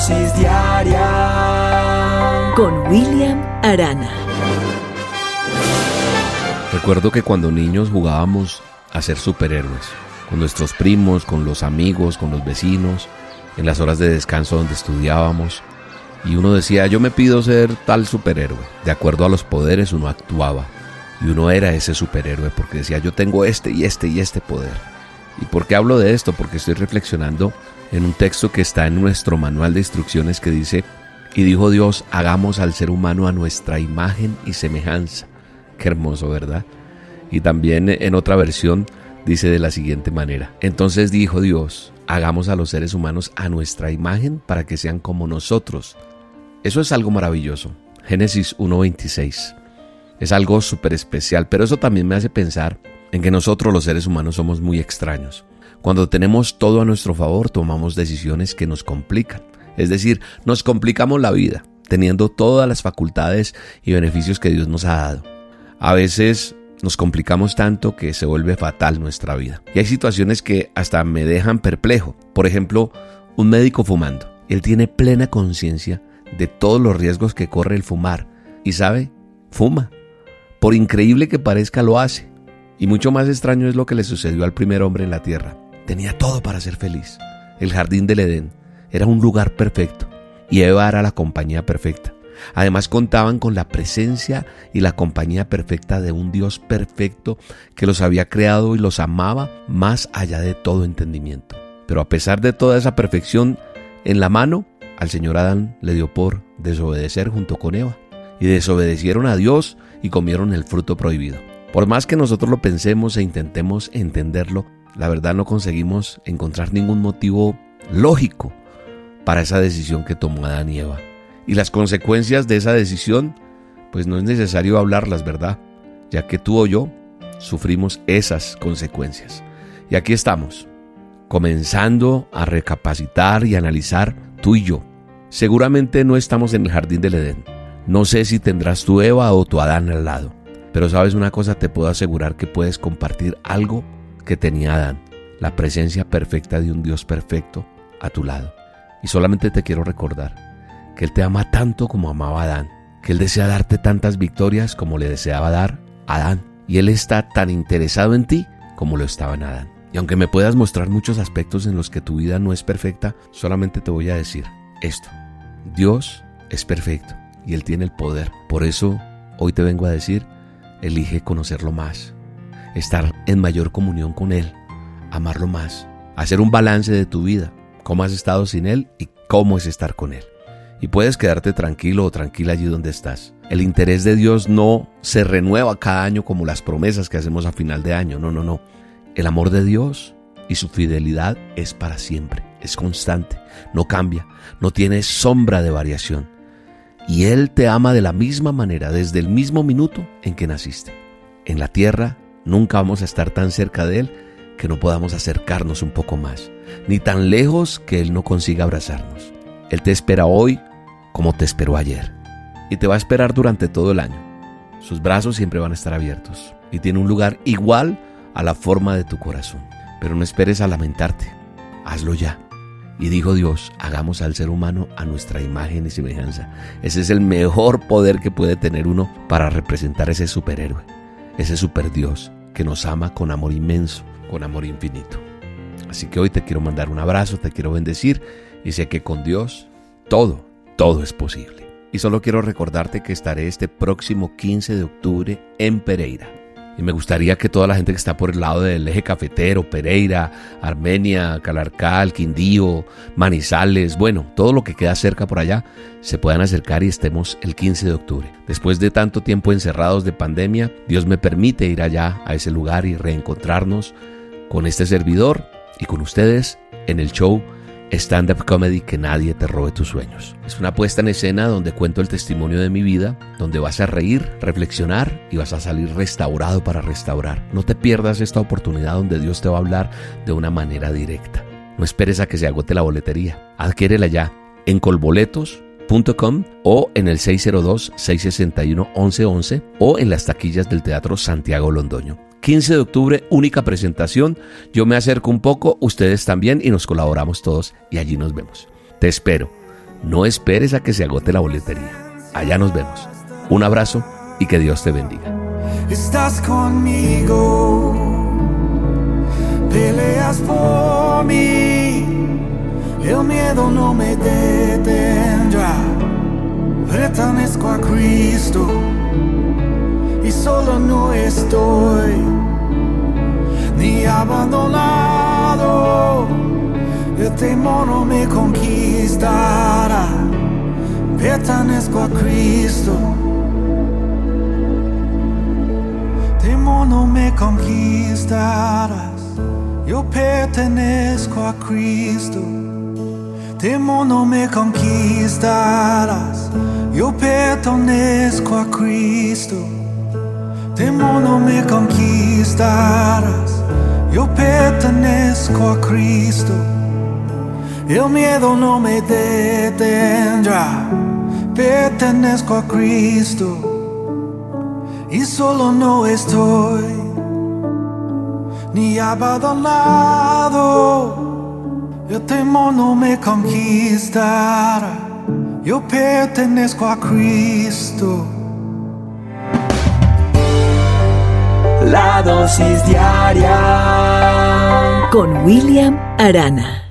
dosis diaria con William Arana. Recuerdo que cuando niños jugábamos a ser superhéroes, con nuestros primos, con los amigos, con los vecinos, en las horas de descanso donde estudiábamos, y uno decía, yo me pido ser tal superhéroe. De acuerdo a los poderes uno actuaba, y uno era ese superhéroe porque decía, yo tengo este y este y este poder. ¿Y por qué hablo de esto? Porque estoy reflexionando en un texto que está en nuestro manual de instrucciones que dice, y dijo Dios, hagamos al ser humano a nuestra imagen y semejanza. Qué hermoso, ¿verdad? Y también en otra versión dice de la siguiente manera. Entonces dijo Dios, hagamos a los seres humanos a nuestra imagen para que sean como nosotros. Eso es algo maravilloso. Génesis 1.26. Es algo súper especial, pero eso también me hace pensar en que nosotros los seres humanos somos muy extraños. Cuando tenemos todo a nuestro favor, tomamos decisiones que nos complican. Es decir, nos complicamos la vida, teniendo todas las facultades y beneficios que Dios nos ha dado. A veces nos complicamos tanto que se vuelve fatal nuestra vida. Y hay situaciones que hasta me dejan perplejo. Por ejemplo, un médico fumando. Él tiene plena conciencia de todos los riesgos que corre el fumar. Y sabe, fuma. Por increíble que parezca, lo hace. Y mucho más extraño es lo que le sucedió al primer hombre en la tierra. Tenía todo para ser feliz. El jardín del Edén era un lugar perfecto. Y Eva era la compañía perfecta. Además contaban con la presencia y la compañía perfecta de un Dios perfecto que los había creado y los amaba más allá de todo entendimiento. Pero a pesar de toda esa perfección en la mano, al Señor Adán le dio por desobedecer junto con Eva. Y desobedecieron a Dios y comieron el fruto prohibido. Por más que nosotros lo pensemos e intentemos entenderlo, la verdad no conseguimos encontrar ningún motivo lógico para esa decisión que tomó Adán y Eva. Y las consecuencias de esa decisión, pues no es necesario hablarlas, ¿verdad? Ya que tú o yo sufrimos esas consecuencias. Y aquí estamos, comenzando a recapacitar y analizar tú y yo. Seguramente no estamos en el jardín del Edén. No sé si tendrás tu Eva o tu Adán al lado. Pero sabes una cosa, te puedo asegurar que puedes compartir algo que tenía Adán. La presencia perfecta de un Dios perfecto a tu lado. Y solamente te quiero recordar que Él te ama tanto como amaba Adán, que Él desea darte tantas victorias como le deseaba dar Adán, y Él está tan interesado en ti como lo estaba en Adán. Y aunque me puedas mostrar muchos aspectos en los que tu vida no es perfecta, solamente te voy a decir esto. Dios es perfecto y Él tiene el poder. Por eso hoy te vengo a decir, elige conocerlo más, estar en mayor comunión con Él, amarlo más, hacer un balance de tu vida, cómo has estado sin Él y cómo es estar con Él y puedes quedarte tranquilo o tranquila allí donde estás. El interés de Dios no se renueva cada año como las promesas que hacemos a final de año, no, no, no. El amor de Dios y su fidelidad es para siempre, es constante, no cambia, no tiene sombra de variación. Y Él te ama de la misma manera desde el mismo minuto en que naciste. En la tierra nunca vamos a estar tan cerca de Él que no podamos acercarnos un poco más, ni tan lejos que Él no consiga abrazarnos. Él te espera hoy como te esperó ayer. Y te va a esperar durante todo el año. Sus brazos siempre van a estar abiertos y tiene un lugar igual a la forma de tu corazón. Pero no esperes a lamentarte, hazlo ya. Y dijo Dios, hagamos al ser humano a nuestra imagen y semejanza. Ese es el mejor poder que puede tener uno para representar ese superhéroe, ese super Dios que nos ama con amor inmenso, con amor infinito. Así que hoy te quiero mandar un abrazo, te quiero bendecir y sé que con Dios todo todo es posible. Y solo quiero recordarte que estaré este próximo 15 de octubre en Pereira. Y me gustaría que toda la gente que está por el lado del eje cafetero, Pereira, Armenia, Calarcal, Quindío, Manizales, bueno, todo lo que queda cerca por allá, se puedan acercar y estemos el 15 de octubre. Después de tanto tiempo encerrados de pandemia, Dios me permite ir allá a ese lugar y reencontrarnos con este servidor y con ustedes en el show Stand-up Comedy Que Nadie Te Robe Tus Sueños. Es una puesta en escena donde cuento el testimonio de mi vida, donde vas a reír, reflexionar y vas a salir restaurado para restaurar. No te pierdas esta oportunidad donde Dios te va a hablar de una manera directa. No esperes a que se agote la boletería. Adquiérela ya en o en el 602-661-1111 o en las taquillas del Teatro Santiago Londoño. 15 de octubre, única presentación. Yo me acerco un poco, ustedes también y nos colaboramos todos y allí nos vemos. Te espero. No esperes a que se agote la boletería. Allá nos vemos. Un abrazo y que Dios te bendiga. Estás conmigo, peleas por mí, el miedo no me detendrá. Pertenezco a Cristo y solo no estoy ni abandonado. El temor no me conquistará. Pertenezco a Cristo. Temor no me conquistarás. Yo pertenezco a Cristo. Temor no me conquistarás. Yo pertenezco a Cristo. Temor no me conquistarás. Yo pertenezco a Cristo. El miedo no me detendrá. Pertenezco a Cristo. Y solo no estoy ni abandonado. El temor no me conquistará. Yo pertenezco a Cristo. La dosis diaria con William Arana.